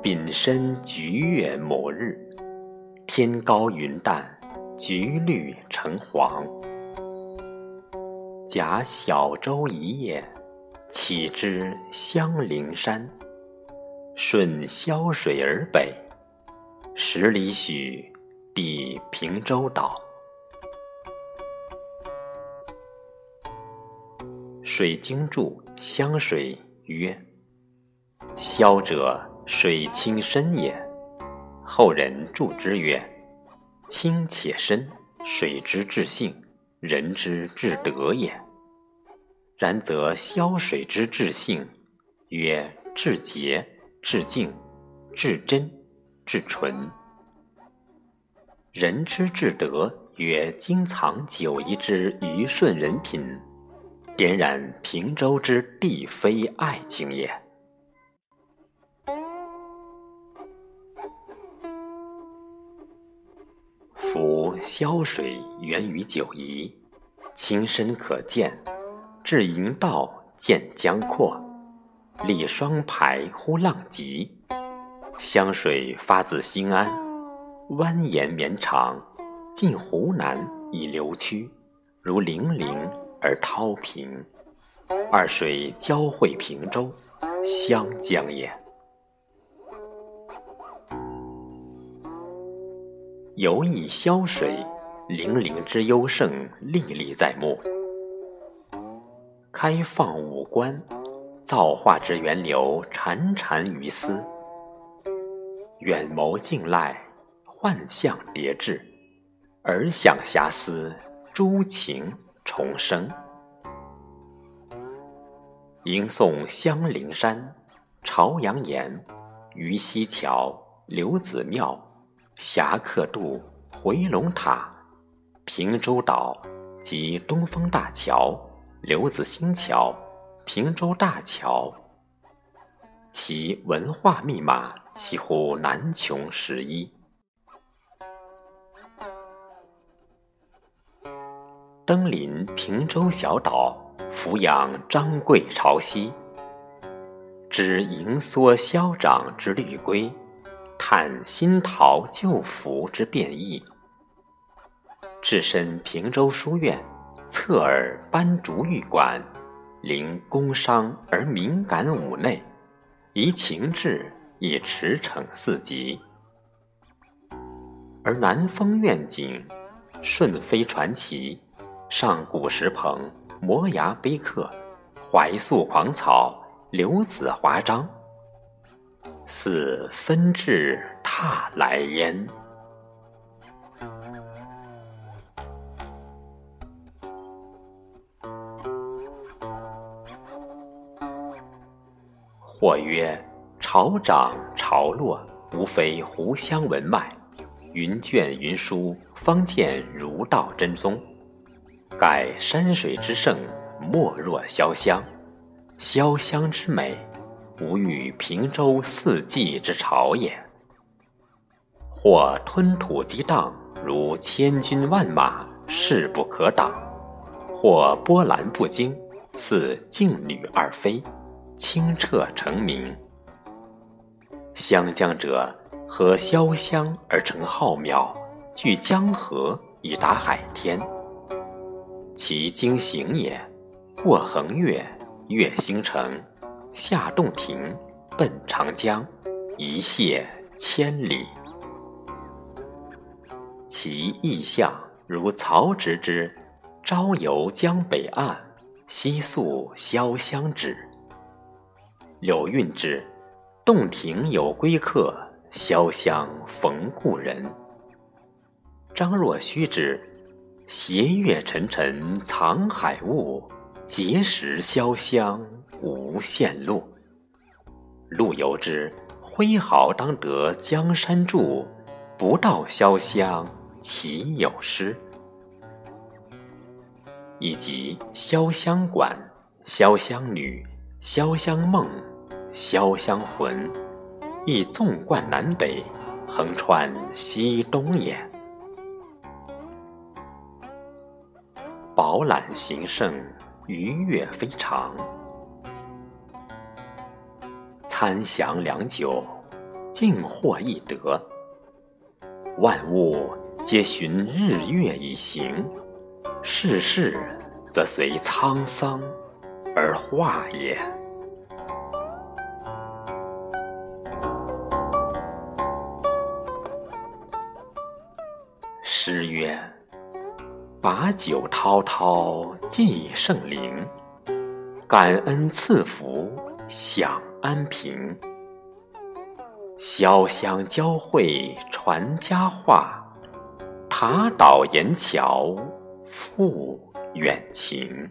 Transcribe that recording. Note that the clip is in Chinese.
丙申菊月某日，天高云淡，菊绿橙黄。驾小舟一叶，起知香陵山。顺潇水而北，十里许，抵平洲岛。水经注：湘水曰：潇者。水清深也，后人注之曰：“清且深，水之至性，人之至德也。”然则潇水之至性，曰至洁、至净、至真、至纯；人之至德，曰经藏九夷之虞舜人品，点染平洲之地非爱情也。夫潇水源于九夷，亲身可见，至营道见江阔，立双排呼浪急。湘水发自新安，蜿蜒绵长，近湖南以流曲，如泠泠而涛平。二水交汇平洲，湘江也。游弋潇水，泠泠之幽胜历历在目。开放五官，造化之源流潺潺于斯。远谋近赖，幻象叠至，耳想遐思，诸情重生。吟诵香陵山、朝阳岩、鱼溪桥、刘子庙。侠客渡、回龙塔、平洲岛及东风大桥、刘子兴桥、平洲大桥，其文化密码几乎难穷十一。登临平洲小岛，俯仰张桂潮汐，知盈缩消长之律规。探新桃旧符之变异，置身平洲书院，侧耳班竹玉馆，临工商而敏感五内，宜情志以驰骋四极。而南风愿景、顺飞传奇、上古石棚、摩崖碑刻、怀素狂草、刘子华章。似分至踏来焉。或曰：潮涨潮落，无非湖湘文脉；云卷云舒，方见儒道真宗。盖山水之盛，莫若潇湘；潇湘之美。无与平洲四季之潮也。或吞吐激荡，如千军万马，势不可挡；或波澜不惊，似静女而飞，清澈澄明。湘江者，合潇湘而成浩渺，据江河以达海天。其经行也，过衡岳，越星城。下洞庭，奔长江，一泻千里。其意象如曹植之“朝游江北岸，夕宿潇湘止”，柳韵之“洞庭有归客，潇湘逢故人”，张若虚之“斜月沉沉藏海雾，碣石潇湘”。无限路，陆游之“挥毫当得江山住，不到潇湘岂有诗”，以及《潇湘馆》《潇湘女》《潇湘梦》《潇湘魂》亦纵贯南北，横穿西东也。饱览形胜，愉悦非常。参详良久，尽获益得。万物皆循日月以行，世事则随沧桑而化也。诗曰：“把酒滔滔寄圣灵，感恩赐福享安平。潇湘交汇传佳话，塔岛岩桥复远情。”